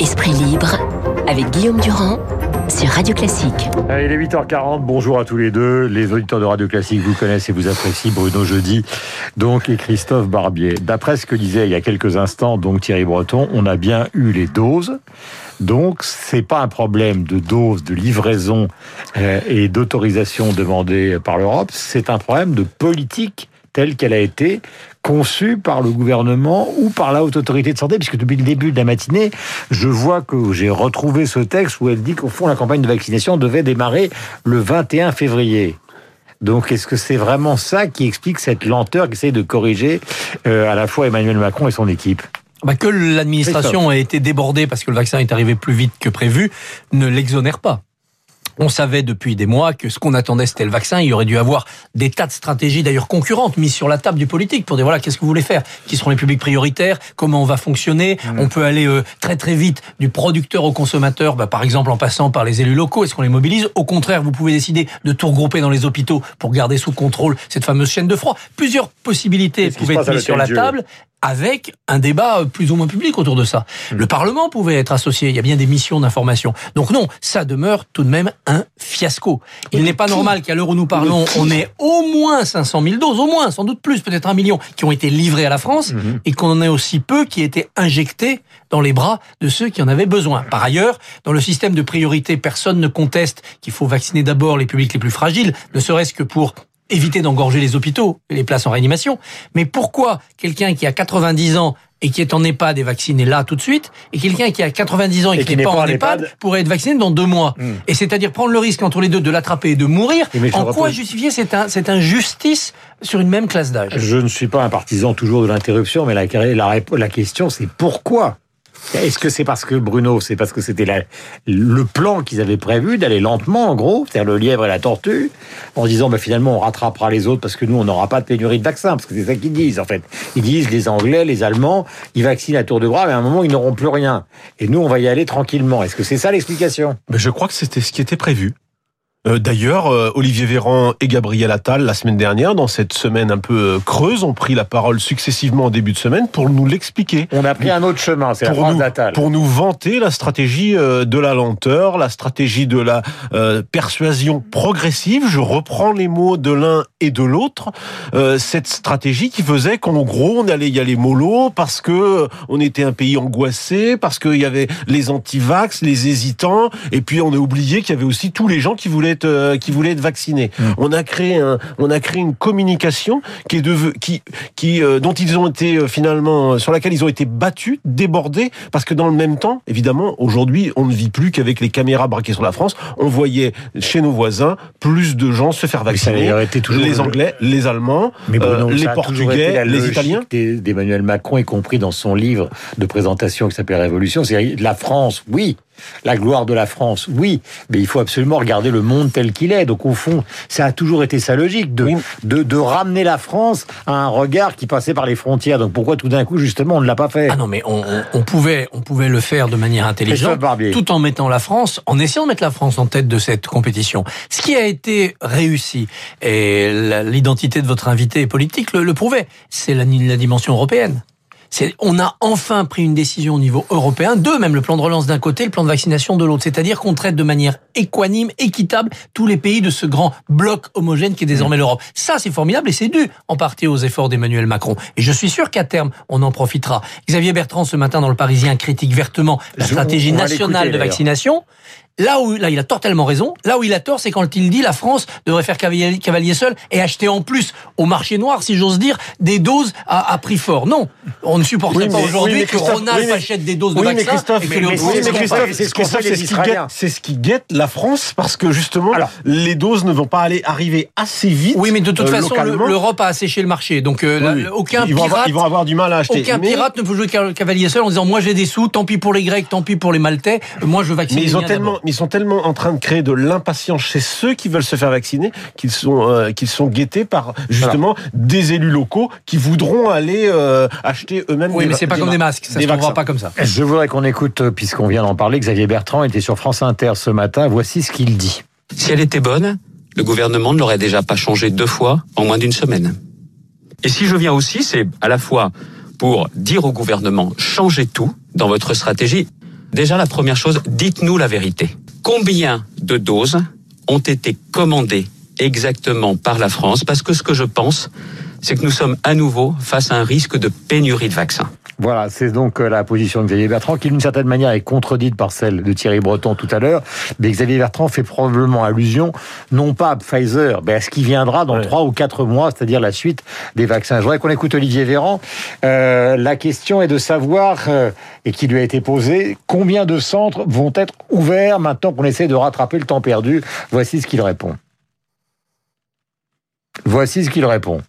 Esprit libre avec Guillaume Durand sur Radio Classique. Il est 8h40, bonjour à tous les deux. Les auditeurs de Radio Classique vous connaissent et vous apprécient Bruno Jeudi donc, et Christophe Barbier. D'après ce que disait il y a quelques instants donc Thierry Breton, on a bien eu les doses. Donc, c'est pas un problème de dose, de livraison euh, et d'autorisation demandée par l'Europe, c'est un problème de politique telle qu'elle a été conçue par le gouvernement ou par la haute autorité de santé, puisque depuis le début de la matinée, je vois que j'ai retrouvé ce texte où elle dit qu'au fond, la campagne de vaccination devait démarrer le 21 février. Donc, est-ce que c'est vraiment ça qui explique cette lenteur qu'essaie de corriger euh, à la fois Emmanuel Macron et son équipe? Bah que l'administration a été débordée parce que le vaccin est arrivé plus vite que prévu ne l'exonère pas. On savait depuis des mois que ce qu'on attendait, c'était le vaccin. Il y aurait dû avoir des tas de stratégies, d'ailleurs concurrentes, mises sur la table du politique pour dire voilà, qu'est-ce que vous voulez faire? Qui seront les publics prioritaires? Comment on va fonctionner? Mmh. On peut aller euh, très très vite du producteur au consommateur, bah, par exemple en passant par les élus locaux. Est-ce qu'on les mobilise? Au contraire, vous pouvez décider de tout regrouper dans les hôpitaux pour garder sous contrôle cette fameuse chaîne de froid. Plusieurs possibilités pouvaient être mises sur la table avec un débat plus ou moins public autour de ça. Hmm. Le Parlement pouvait être associé, il y a bien des missions d'information. Donc non, ça demeure tout de même un fiasco. Il n'est pas normal qu'à l'heure où nous parlons, on ait au moins 500 000 doses, au moins, sans doute plus, peut-être un million, qui ont été livrées à la France, hmm. et qu'on en ait aussi peu qui étaient injectés dans les bras de ceux qui en avaient besoin. Par ailleurs, dans le système de priorité, personne ne conteste qu'il faut vacciner d'abord les publics les plus fragiles, ne serait-ce que pour éviter d'engorger les hôpitaux et les places en réanimation. Mais pourquoi quelqu'un qui a 90 ans et qui est en EHPAD est vacciné là tout de suite, et quelqu'un qui a 90 ans et, qui n'est pas, en EHPAD, pourrait être vacciné dans deux mois. Hmm. Et c'est-à-dire prendre le risque entre les deux de l'attraper et de mourir. En quoi justifier cette, cette injustice sur une même classe d'âge? Je ne suis pas un partisan toujours de l'interruption, mais la, la, la question c'est pourquoi est-ce que c'est parce que Bruno, c'est parce que c'était le plan qu'ils avaient prévu d'aller lentement, en gros, c'est-à-dire le lièvre et la tortue, en disant bah, finalement on rattrapera les autres parce que nous on n'aura pas de pénurie de vaccins, parce que c'est ça qu'ils disent en fait. Ils disent les Anglais, les Allemands, ils vaccinent à tour de bras, mais à un moment ils n'auront plus rien. Et nous on va y aller tranquillement. Est-ce que c'est ça l'explication? Je crois que c'était ce qui était prévu. Euh, d'ailleurs, euh, Olivier Véran et Gabriel Attal, la semaine dernière, dans cette semaine un peu euh, creuse, ont pris la parole successivement en début de semaine pour nous l'expliquer. On a pris un autre chemin, c'est la France d'Attal. Pour nous vanter la stratégie de la lenteur, la stratégie de la persuasion progressive. Je reprends les mots de l'un et de l'autre. Cette stratégie qui faisait qu'en gros, on allait y aller mollo parce que on était un pays angoissé, parce qu'il y avait les anti-vax, les hésitants, et puis on a oublié qu'il y avait aussi tous les gens qui voulaient euh, qui voulaient être vaccinés. Mmh. On a créé un, on a créé une communication qui est de, qui, qui, euh, dont ils ont été euh, finalement, sur laquelle ils ont été battus, débordés, parce que dans le même temps, évidemment, aujourd'hui, on ne vit plus qu'avec les caméras braquées sur la France. On voyait chez nos voisins plus de gens se faire vacciner. les Anglais, les Allemands, les Portugais, les Italiens. D'Emmanuel Macron, y compris dans son livre de présentation qui s'appelle Révolution, c'est la France, oui, la gloire de la France, oui, mais il faut absolument regarder le monde tel qu'il est. Donc au fond, ça a toujours été sa logique de, de, ramener la France à un regard qui passait par les frontières. Donc pourquoi tout d'un coup, justement, on ne l'a pas fait? Ah non, mais on, pouvait, on pouvait le faire de manière intelligente, tout en mettant la France, en essayant de mettre la France en tête de cette compétition. Ce qui a été réussi, et l'identité de votre invité politique le, le prouvait, c'est la dimension européenne on a enfin pris une décision au niveau européen, deux même, le plan de relance d'un côté, le plan de vaccination de l'autre. C'est-à-dire qu'on traite de manière équanime, équitable, tous les pays de ce grand bloc homogène qui est désormais l'Europe. Ça, c'est formidable et c'est dû en partie aux efforts d'Emmanuel Macron. Et je suis sûr qu'à terme, on en profitera. Xavier Bertrand, ce matin, dans le Parisien, critique vertement la stratégie nationale de vaccination. Là où là, il a totalement raison. Là où il a tort, c'est quand il dit la France devrait faire cavalier, cavalier seul et acheter en plus au marché noir, si j'ose dire, des doses à, à, prix fort. Non, on ne supporterait pas aujourd'hui que Ronald achète des doses de vaccin. c'est ce qui guette la France parce que justement, les doses ne vont pas aller arriver assez vite. Oui, mais de toute euh, façon, l'Europe a asséché le marché, donc euh, aucun ils pirate, ils vont avoir du mal à acheter. Aucun pirate ne peut jouer cavalier seul en disant moi j'ai des sous, tant pis pour les Grecs, tant pis pour les Maltais, moi je vaccine. Mais ils ont tellement ils sont tellement en train de créer de l'impatience chez ceux qui veulent se faire vacciner qu'ils sont euh, qu'ils sont guettés par justement des élus locaux qui voudront aller euh, acheter eux-mêmes. Oui, mais c'est pas comme des masques, ça se trouvera pas comme ça. Je voudrais qu'on écoute, euh, puisqu'on vient d'en parler, Xavier Bertrand était sur France Inter ce matin. Voici ce qu'il dit. Si elle était bonne, le gouvernement ne l'aurait déjà pas changé deux fois en moins d'une semaine. Et si je viens aussi, c'est à la fois pour dire au gouvernement, changez tout dans votre stratégie. Déjà, la première chose, dites-nous la vérité. Combien de doses ont été commandées exactement par la France? Parce que ce que je pense, c'est que nous sommes à nouveau face à un risque de pénurie de vaccins. Voilà, c'est donc euh, la position de Xavier Bertrand, qui d'une certaine manière est contredite par celle de Thierry Breton tout à l'heure. Mais Xavier Bertrand fait probablement allusion, non pas à Pfizer, mais à ce qui viendra dans trois ou quatre mois, c'est-à-dire la suite des vaccins. Je voudrais qu'on écoute Olivier Véran. Euh, la question est de savoir, euh, et qui lui a été posée, combien de centres vont être ouverts maintenant qu'on essaie de rattraper le temps perdu? Voici ce qu'il répond. Voici ce qu'il répond.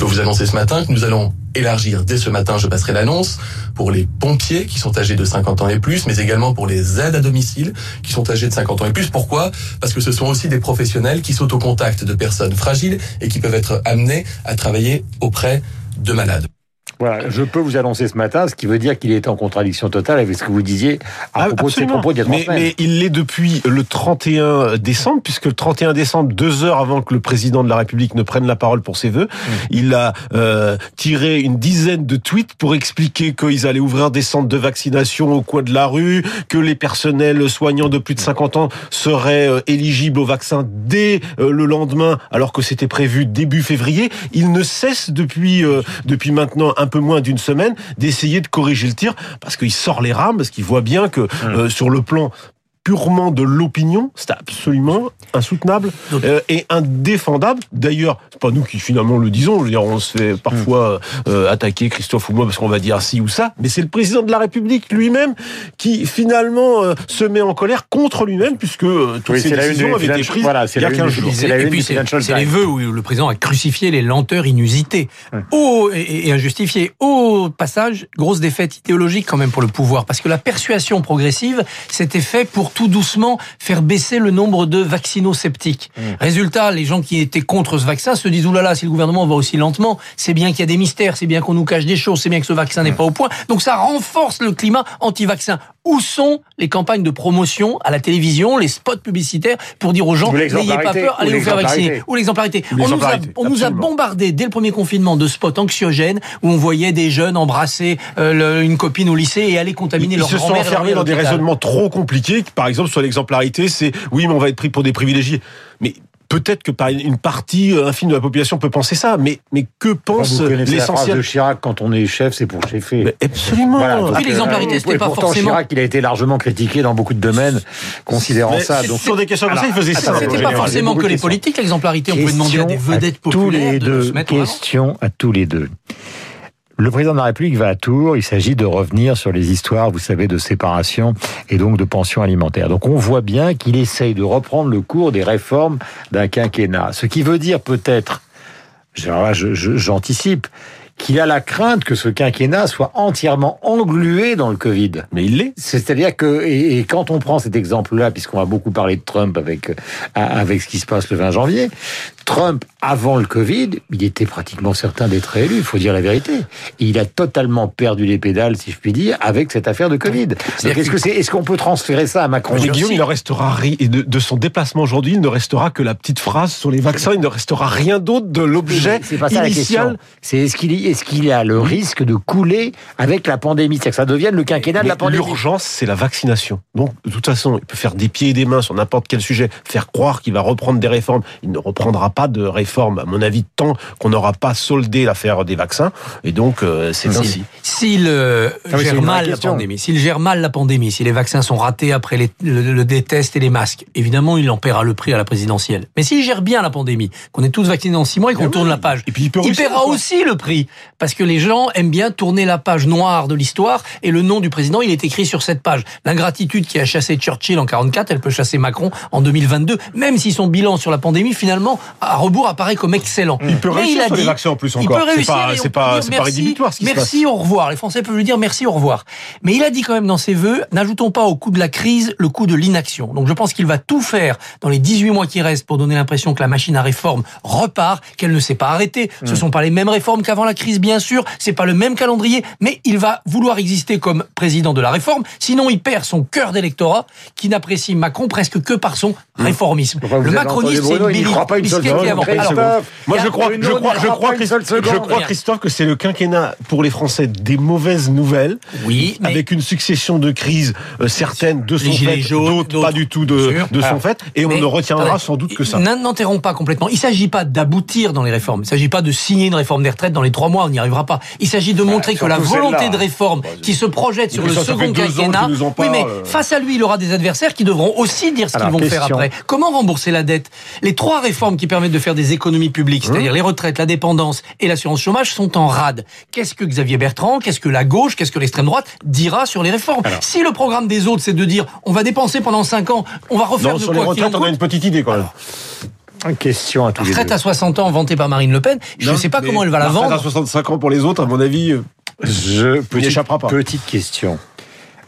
Je peux vous annoncer ce matin que nous allons élargir dès ce matin, je passerai l'annonce, pour les pompiers qui sont âgés de 50 ans et plus, mais également pour les aides à domicile qui sont âgés de 50 ans et plus. Pourquoi? Parce que ce sont aussi des professionnels qui sont au contact de personnes fragiles et qui peuvent être amenés à travailler auprès de malades. Voilà, je peux vous annoncer ce matin, ce qui veut dire qu'il est en contradiction totale avec ce que vous disiez à Ah, propos de ses propos d'il y a trois mais, semaines. mais il l'est depuis le 31 décembre, puisque le 31 décembre, deux heures avant que le président de la République ne prenne la parole pour ses vœux, Mmh. il a euh, tiré une dizaine de tweets pour expliquer qu'ils allaient ouvrir des centres de vaccination au coin de la rue, que les personnels soignants de plus de 50 ans seraient euh, éligibles au vaccin dès euh, le lendemain, alors que c'était prévu début février. Il ne cesse depuis euh, depuis maintenant un peu moins d'une semaine d'essayer de corriger le tir parce qu'il sort les rames, parce qu'il voit bien que euh, sur le plan purement de l'opinion, c'est absolument insoutenable euh, et indéfendable. D'ailleurs, c'est pas nous qui finalement le disons. Je veux dire, on se fait parfois euh, attaquer Christophe ou moi parce qu'on va dire ci ou ça, mais c'est le président de la République lui-même qui finalement euh, se met en colère contre lui-même puisque euh, toutes Oui, ces c'est la une décisions avaient été prises voilà, c'est il y a la une 15 du- jours. c'est la et puis c'est les vœux où le président a crucifié les lenteurs inusitées au, et, et injustifiées. Au passage, grosse défaite idéologique quand même pour le pouvoir, parce que la persuasion progressive, c'était fait pour tout doucement faire baisser le nombre de vaccinosceptiques. Résultat, les gens qui étaient contre ce vaccin se disent oulala, si le gouvernement va aussi lentement, c'est bien qu'il y a des mystères, c'est bien qu'on nous cache des choses, c'est bien que ce vaccin n'est pas au point. Donc ça renforce le climat anti-vaccin. Où sont les campagnes de promotion à la télévision, les spots publicitaires pour dire aux gens n'ayez pas peur, allez vous faire vacciner ou l'exemplarité. On nous a, on nous a bombardé dès le premier confinement de spots anxiogènes où on voyait des jeunes embrasser euh, le- une copine au lycée et aller contaminer Ils leur se sont grand-mère. et enfermés dans des raisonnements trop compliqués. Par exemple, sur l'exemplarité, c'est oui, mais on va être pris pour des privilégiés. Mais peut-être que par une partie euh, infime de la population peut penser ça. Mais mais que pense l'essentiel de Chirac, quand on est chef, c'est pour cheffer. Mais Absolument. Voilà, Oui, l'exemplarité, euh, c'était et pas pourtant, forcément- Chirac, il a été largement critiqué dans beaucoup de domaines, considérant Mais ça. Donc, sur des questions comme ça, il faisait ça. C'était pas forcément que les politiques, l'exemplarité. On peut demander à des vedettes tous populaires les de deux. se mettre. Question à tous les deux. Le président de la République va à Tours. Il s'agit de revenir sur les histoires, vous savez, de séparation et donc de pension alimentaire. Donc on voit bien qu'il essaye de reprendre le cours des réformes d'un quinquennat. Ce qui veut dire peut-être, j'anticipe, qu'il a la crainte que ce quinquennat soit entièrement englué dans le Covid. Mais il l'est. C'est-à-dire que, et, et quand on prend cet exemple-là, puisqu'on va beaucoup parler de Trump avec, avec ce qui se passe le 20 janvier, Trump, avant le Covid, il était pratiquement certain d'être élu, il faut dire la vérité. Et il a totalement perdu les pédales, si je puis dire, avec cette affaire de Covid. Est-ce que c'est, est-ce qu'on peut transférer ça à Macron Mais Guillaume, il ne restera rien. De, de son déplacement aujourd'hui, il ne restera que la petite phrase sur les vaccins. Il ne restera rien d'autre de l'objet C'est pas ça la initial. question. C'est est-ce qu'il y, est-ce qu'il y a le risque de couler avec la pandémie? C'est-à-dire que ça devienne le quinquennat de la pandémie. L'urgence, c'est la vaccination. Donc, de toute façon, il peut faire des pieds et des mains sur n'importe quel sujet, faire croire qu'il va reprendre des réformes. Il ne reprendra pas de réformes, à mon avis, tant qu'on n'aura pas soldé l'affaire des vaccins. Et donc, euh, c'est ainsi. S'il euh, Ah oui, gère mal la pandémie, s'il gère mal la pandémie, si les vaccins sont ratés après les, le, le- des tests et les masques, évidemment, il en paiera le prix à la présidentielle. Mais s'il gère bien la pandémie, qu'on est tous vaccinés dans six mois et qu'on oui. tourne la page, Et puis, il peut il réussir, paiera aussi le prix. Parce que les gens aiment bien tourner la page noire de l'histoire et le nom du président, il est écrit sur cette page. L'ingratitude qui a chassé Churchill en 44, elle peut chasser Macron en 2022, même si son bilan sur la pandémie, finalement, à rebours apparaît comme excellent. Il peut Mais réussir a sur les dit- vaccins en plus il encore. peut C'est réussir c'est pas- peut c'est pas merci, rédhibitoire, ce qui se Merci, au revoir. Les Français peuvent lui dire merci, au revoir. Mais il a dit quand même dans ses vœux, n'ajoutons pas au coup de la crise le coup de l'inaction. Donc je pense qu'il va tout faire dans les 18 mois qui restent pour donner l'impression que la machine à réforme repart, qu'elle ne s'est pas arrêtée. Ce sont pas les mêmes réformes qu'avant la crise. Crise, bien sûr. C'est pas le même calendrier, mais il va vouloir exister comme président de la réforme. Sinon, il perd son cœur d'électorat qui n'apprécie Macron presque que par son réformisme. Enfin, vous le macronisme, c'est une il n'y bébite. croit pas une seule Bisquet qui seconde. avance. Alors, Christophe, Moi, je a crois, je crois, je crois, je crois, Christophe, que c'est le quinquennat pour les Français des mauvaises nouvelles. Oui, mais- avec une succession de crises euh, certaines de son fait, d'autres pas du tout de, son Alors, fait, et on ne retiendra sans doute que ça. N'enterrons pas complètement. Il ne s'agit pas d'aboutir dans les réformes. Il ne s'agit pas de signer une réforme des retraites dans les trois mois. On n'y arrivera pas. Il s'agit de montrer que la volonté de réforme qui se projette sur le second quinquennat. Oui, mais parle. face à lui, il aura des adversaires qui devront aussi dire ce qu'ils vont faire après. Comment rembourser la dette? Les trois réformes qui permettent de faire des économies publiques, Hein c'est-à-dire les retraites, la dépendance et l'assurance chômage, sont en rade. Qu'est-ce que Xavier Bertrand, qu'est-ce que la gauche, qu'est-ce que l'extrême droite dira sur les réformes? Si le programme des autres, c'est de dire on va dépenser pendant cinq ans, on va refaire Non, de sur les quoi retraites, on a une petite idée quand même. Une question à tous les Retraite deux. à 60 ans vantée par Marine Le Pen, je ne sais pas comment elle va la vendre. à 65 ans pour les autres, à mon avis. euh, Je, petite, échappera pas. petite question.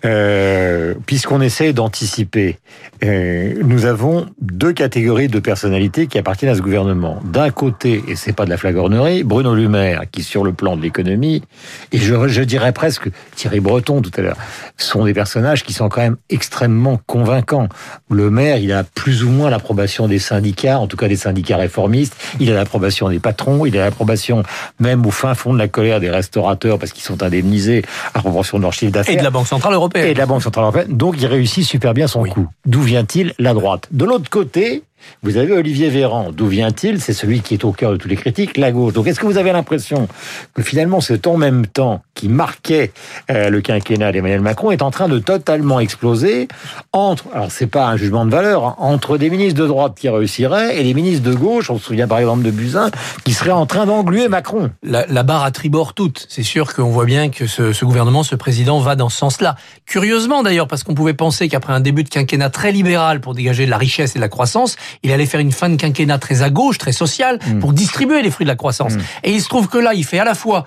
Euh, Puisqu'on essaie d'anticiper, euh, nous avons deux catégories de personnalités qui appartiennent à ce gouvernement. D'un côté, et c'est pas de la flagornerie, Bruno Le Maire, qui sur le plan de l'économie, et je, je dirais presque Thierry Breton tout à l'heure, sont des personnages qui sont quand même extrêmement convaincants. Le maire, il a plus ou moins l'approbation des syndicats, en tout cas des syndicats réformistes, il a l'approbation des patrons, il a l'approbation même au fin fond de la colère des restaurateurs parce qu'ils sont indemnisés à proportion de leur chiffre d'affaires Et de la Banque Centrale Européenne. Et de la Banque Centrale Européenne. Donc, il réussit super bien son coup. D'où vient-il La droite? De l'autre côté, vous avez Olivier Véran. D'où vient-il? C'est celui qui est au cœur de toutes les critiques, la gauche. Donc, est-ce que vous avez l'impression que finalement, cet en même temps qui marquait euh, le quinquennat d'Emmanuel Macron est en train de totalement exploser entre, alors c'est pas un jugement de valeur, hein, entre des ministres de droite qui réussiraient et des ministres de gauche, on se souvient par exemple de Buzyn, qui seraient en train d'engluer Macron. La, la barre à tribord toute. C'est sûr qu'on voit bien que ce, ce gouvernement, ce président va dans ce sens-là. Curieusement d'ailleurs, parce qu'on pouvait penser qu'après un début de quinquennat très libéral pour dégager de la richesse et de la croissance, il allait faire une fin de quinquennat très à gauche, très sociale, pour distribuer les fruits de la croissance. Et il se trouve que là, il fait à la fois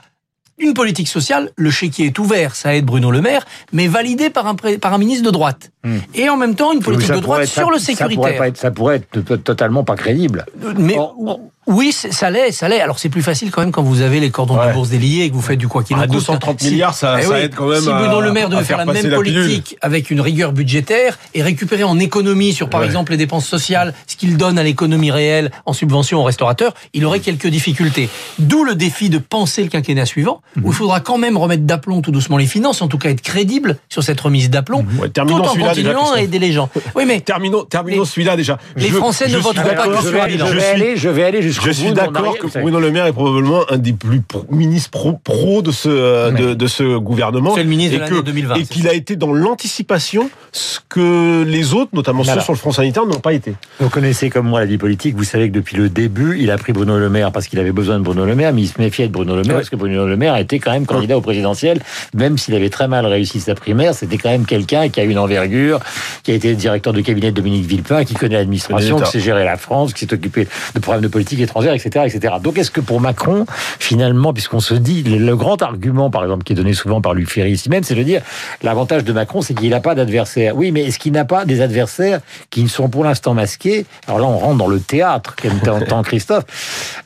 une politique sociale, le chéquier est ouvert, ça aide Bruno Le Maire, mais validé par un, par un ministre de droite. Et en même temps, une politique de droite être- sur le ça pourrait, sécuritaire. être, ça pourrait être to- totalement pas crédible. Mais Or- oui, ça l'est, ça l'est. Alors c'est plus facile quand même quand vous avez les cordons de Ouais. la bourse déliés et que vous faites du quoi qu'il en À coûte. 230 Si- milliards, ça- Eh ça oui, aide quand même Si Bruno Le Maire devait faire faire la même la pilule. politique avec une rigueur budgétaire et récupérer en économie sur par Ouais. exemple les dépenses sociales ce qu'il donne à l'économie réelle en subvention aux restaurateurs, il aurait quelques difficultés. D'où le défi de penser le quinquennat suivant où il faudra quand même remettre d'aplomb tout doucement les finances, en tout cas être crédible sur cette remise d'aplomb, Ouais, tout terminons en celui-là déjà, continuant à aider les gens. Oui, mais Terminons, terminons celui-là déjà. les Je- Français ne je voteront pas que je sur je vais suis- aller, je vais aller Je suis de d'accord que. Bruno Le Maire est probablement un des plus pro- ministres pro, pro de ce euh, de, de ce gouvernement. C'est le ministre de et l'année que- 2020, Et qu'il a été dans l'anticipation, ce que les autres, notamment Voilà. ceux sur le front sanitaire, n'ont pas été. Vous connaissez comme moi la vie politique, vous savez que depuis le début, il a pris Bruno Le Maire parce qu'il avait besoin de Bruno Le Maire, mais il se méfiait de Bruno Le Maire parce que Bruno Le Maire était quand même candidat au présidentiel, même s'il avait très mal réussi sa primaire, c'était quand même quelqu'un qui a une envergure, qui a été directeur de cabinet de Dominique Villepin, qui connaît l'administration, qui sait gérer la France, qui s'est occupé de problèmes de politique étrangère, etc., etc. Donc est-ce que pour Macron, finalement, puisqu'on se dit, le, grand argument, par exemple, qui est donné souvent par Luc Ferry ici même, c'est de dire, l'avantage de Macron, c'est qu'il n'a pas d'adversaire. Oui, mais est-ce qu'il n'a pas des adversaires qui ne sont pour l'instant masqués? Alors là, on rentre dans le théâtre, comme Christophe.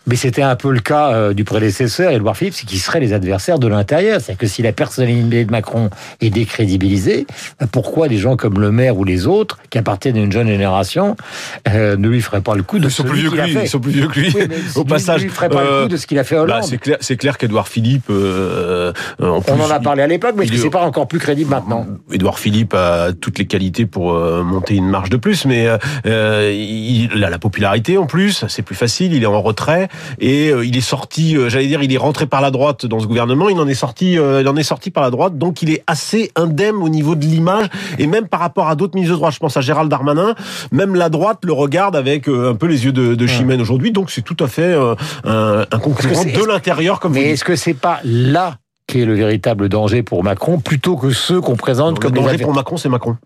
Mais c'était un peu le cas euh, du prédécesseur, Édouard Philippe, c'est qui seraient les adversaires de l'intérieur. C'est-à-dire que si la personnalité de Macron est décrédibilisée, euh, pourquoi des gens comme le maire ou les autres, qui appartiennent à une jeune génération, euh, ne lui feraient pas le coup de Ils sont plus vieux que lui. Ils sont plus vieux que lui. Oui, Au lui- passage, lui, ferait pas euh, le coup de ce qu'il a fait à Bah, Hollande. c'est clair, c'est clair qu'Edouard Philippe. euh, euh, en On plus, en a parlé à l'époque, mais est-ce il que est- c'est pas encore plus crédible maintenant Édouard Philippe a toutes les qualités pour euh, monter une marche de plus, mais euh, euh, il a la popularité en plus, c'est plus facile, il est en retrait et euh, il est sorti, euh, j'allais dire, il est rentré par la droite dans ce gouvernement, il en est sorti, euh, il en est sorti par la droite, donc il est assez indemne au niveau de l'image et même par rapport à d'autres ministres de droite, je pense à Gérald Darmanin, même la droite le regarde avec euh, un peu les yeux de, de Chimène aujourd'hui, donc c'est tout à fait euh, un, un concurrent de l'intérieur comme vous Mais est-ce que c'est pas là qu'est le véritable danger pour Macron, plutôt que ceux qu'on présente Le comme les danger pour Macron, c'est Macron.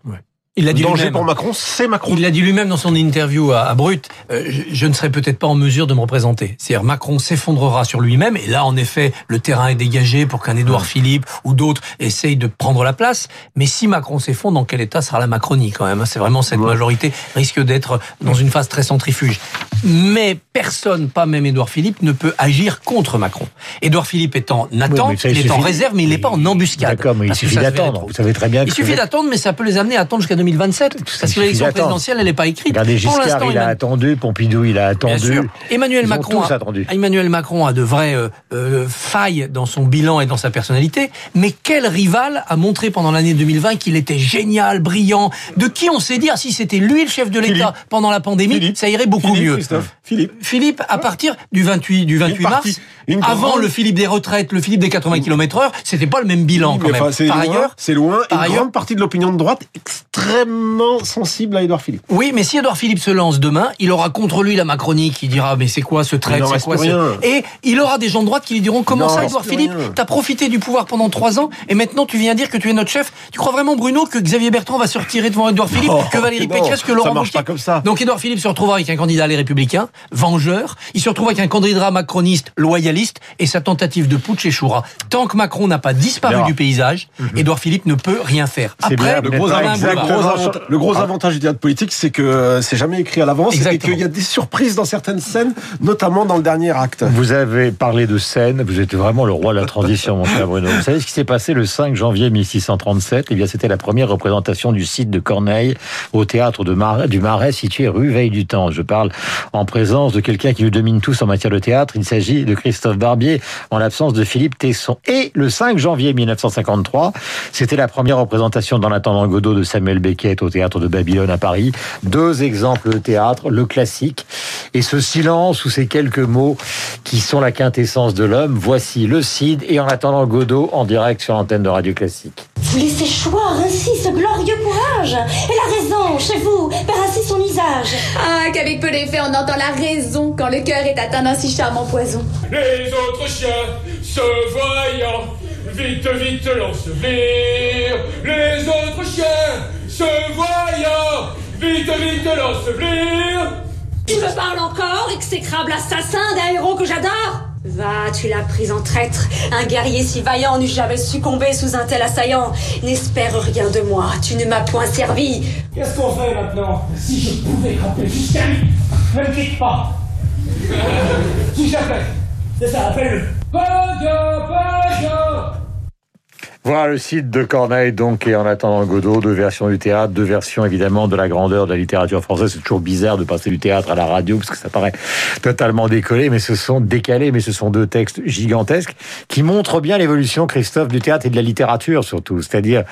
Il l'a dit danger pour Macron, c'est Macron. Il l'a dit lui-même dans son interview à, Brut. euh, je, je ne serai peut-être pas en mesure de me représenter. C'est-à-dire Macron s'effondrera sur lui-même et là en effet le terrain est dégagé pour qu'un Édouard Philippe ou d'autres essayent de prendre la place. Mais si Macron s'effondre, dans quel état sera la Macronie quand même hein? C'est vraiment cette majorité risque d'être dans une phase très centrifuge. Mais personne, pas même Édouard Philippe, ne peut agir contre Macron. Édouard Philippe est en attente, ça, il il est en réserve, mais il n'est pas en embuscade. D'accord, mais il suffit d'attendre. Vous savez très bien Il que suffit d'attendre, mais ça peut les amener à attendre jusqu'à 2027. Parce que l'élection présidentielle, elle n'est pas écrite. Regardez, Pour Giscard, l'instant, il a Emmanuel- attendu, Pompidou, il a attendu. Emmanuel Macron, a, attendu. Emmanuel Macron a de vraies euh, euh, failles dans son bilan et dans sa personnalité. Mais quel rival a montré pendant l'année 2020 qu'il était génial, brillant, de qui on sait dire si c'était lui le chef de l'État pendant la pandémie, Philippe. ça irait beaucoup Philippe, mieux. Christophe, Philippe. Philippe, à partir du 28, du 28 Une mars, partie, une avant grande- le Philippe des retraites, le Philippe des 80 km heure, c'était pas le même bilan quand Mais même. enfin, c'est Par loin, ailleurs, c'est loin. par une ailleurs- grande partie de l'opinion de droite extrêmement sensible à Édouard Philippe. Oui, mais si Edouard Philippe se lance demain, il aura contre lui la Macronie qui dira mais c'est quoi ce trait, c'est quoi ce... Et il aura des gens de droite qui lui diront comment ça reste Edouard Philippe, t'as profité du pouvoir pendant trois ans et maintenant tu viens dire que tu es notre chef. Tu crois vraiment Bruno que Xavier Bertrand va se retirer devant Edouard Philippe, Non, que Valérie non, Pécresse, que ça Laurent marche Wauquiez pas comme ça. Donc Edouard Philippe se retrouvera avec un candidat les Républicains, vengeur. Il se retrouve avec un candidat macroniste, loyaliste, et sa tentative de putsch échouera. Tant que Macron n'a pas disparu du paysage, Édouard Philippe ne peut rien faire. C'est bien, Après, pas on a un boulevard. Le gros exactement- avantage- le gros Ah. avantage du théâtre politique, c'est que euh, c'est jamais écrit à l'avance et qu'il y a des surprises dans certaines scènes, notamment dans le dernier acte. Vous avez parlé de scène, vous êtes vraiment le roi de la transition, mon cher Bruno. Vous savez ce qui s'est passé le 5 janvier 1637 Eh bien, c'était la première représentation du site de Corneille au théâtre de du Marais, situé rue Veille du Temps. Je parle en présence de quelqu'un qui nous domine tous en matière de théâtre. Il s'agit de Christophe Barbier, en l'absence de Philippe Tesson. Et le 5 janvier 1953, c'était la première représentation dans l'attendant Godot de Samuel Beckett au théâtre de Babylone à Paris. Deux exemples de théâtre, le classique et ce silence ou ces quelques mots qui sont la quintessence de l'homme. Voici le Cid et en attendant Godot en direct sur l'antenne de Radio Classique. Vous laissez choir ainsi ce glorieux courage Et la raison, chez vous, perd ainsi son usage Ah, qu'avec peu d'effet, on entend la raison quand le cœur est atteint d'un si charmant poison. Les autres chiens se voyant vite, vite l'ensevelir. Les autres chiens se voyant vite, vite l'ensevelir. Tu me parles encore, exécrable assassin d'un héros que j'adore? Va, tu l'as pris en traître. Un guerrier si vaillant n'eût jamais succombé sous un tel assaillant. N'espère rien de moi, tu ne m'as point servi. Qu'est-ce qu'on fait maintenant? Si je pouvais camper jusqu'à lui, ne me quitte pas. Si j'appelle, c'est ça, appelle-le. Pogo Voilà le site de Corneille, donc, et en attendant Godot, deux versions du théâtre, deux versions évidemment de la grandeur de la littérature française. C'est toujours bizarre de passer du théâtre à la radio, parce que ça paraît totalement décollé, mais ce sont décalés, mais ce sont deux textes gigantesques qui montrent bien l'évolution, Christophe, du théâtre et de la littérature surtout. C'est-à-dire,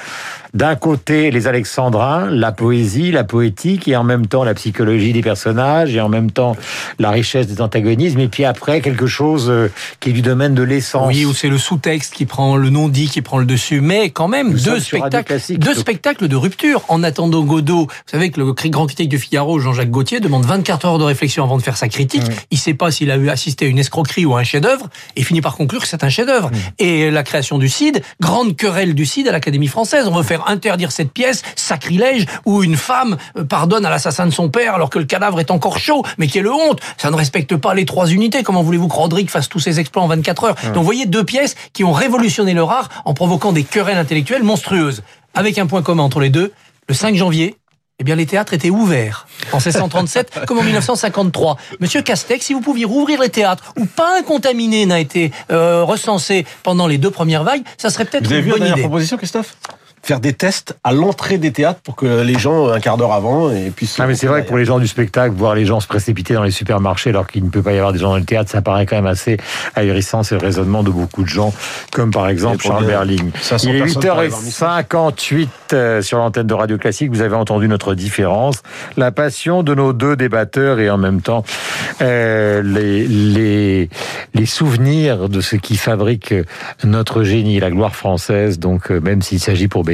d'un côté, les alexandrins, la poésie, la poétique, et en même temps la psychologie des personnages, et en même temps la richesse des antagonismes, et puis après, quelque chose euh, qui est du domaine de l'essence. Oui, ou c'est le sous-texte qui prend le non-dit qui prend le dessus, mais quand même Nous deux spectacles, Classique. deux spectacles de rupture. En attendant Godot, vous savez que le grand critique du Figaro, Jean-Jacques Gauthier, demande 24 heures de réflexion avant de faire sa critique. Il sait pas s'il a eu assisté à une escroquerie ou à un chef-d'œuvre, et finit par conclure que c'est un chef-d'œuvre. Et la création du CID, grande querelle du CID à l'Académie française. On veut faire interdire cette pièce, sacrilège, où une femme euh, pardonne à l'assassin de son père alors que le cadavre est encore chaud. Mais quelle honte Ça ne respecte pas les trois unités. Comment voulez-vous que Rodrigue fasse tous ses exploits en 24 heures Donc vous voyez deux pièces qui ont révolutionné leur art en provoquant des querelles intellectuelles monstrueuses. Avec un point commun entre les deux, le 5 janvier, eh bien, les théâtres étaient ouverts en 1637 comme en 1953. Monsieur Castex, si vous pouviez rouvrir les théâtres où pas un contaminé n'a été euh, recensé pendant les deux premières vagues, ça serait peut-être Vous avez une vu la bonne dernière idée. proposition, Christophe? Faire des tests à l'entrée des théâtres pour que les gens, un quart d'heure avant, et puissent... Ah mais c'est vrai que pour les gens du spectacle, voir les gens se précipiter dans les supermarchés alors qu'il ne peut pas y avoir des gens dans le théâtre, ça paraît quand même assez ahérissant. C'est le raisonnement de beaucoup de gens, comme par exemple Charles Berling. 500 Il est personnes pour aller voir 8h58 euh, sur l'antenne de Radio Classique. Vous avez entendu notre différence, la passion de nos deux débatteurs et en même temps euh, les, les, les souvenirs de ce qui fabrique notre génie, la gloire française. Donc euh, même s'il s'agit pour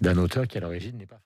D'un auteur qui à l'origine n'est pas...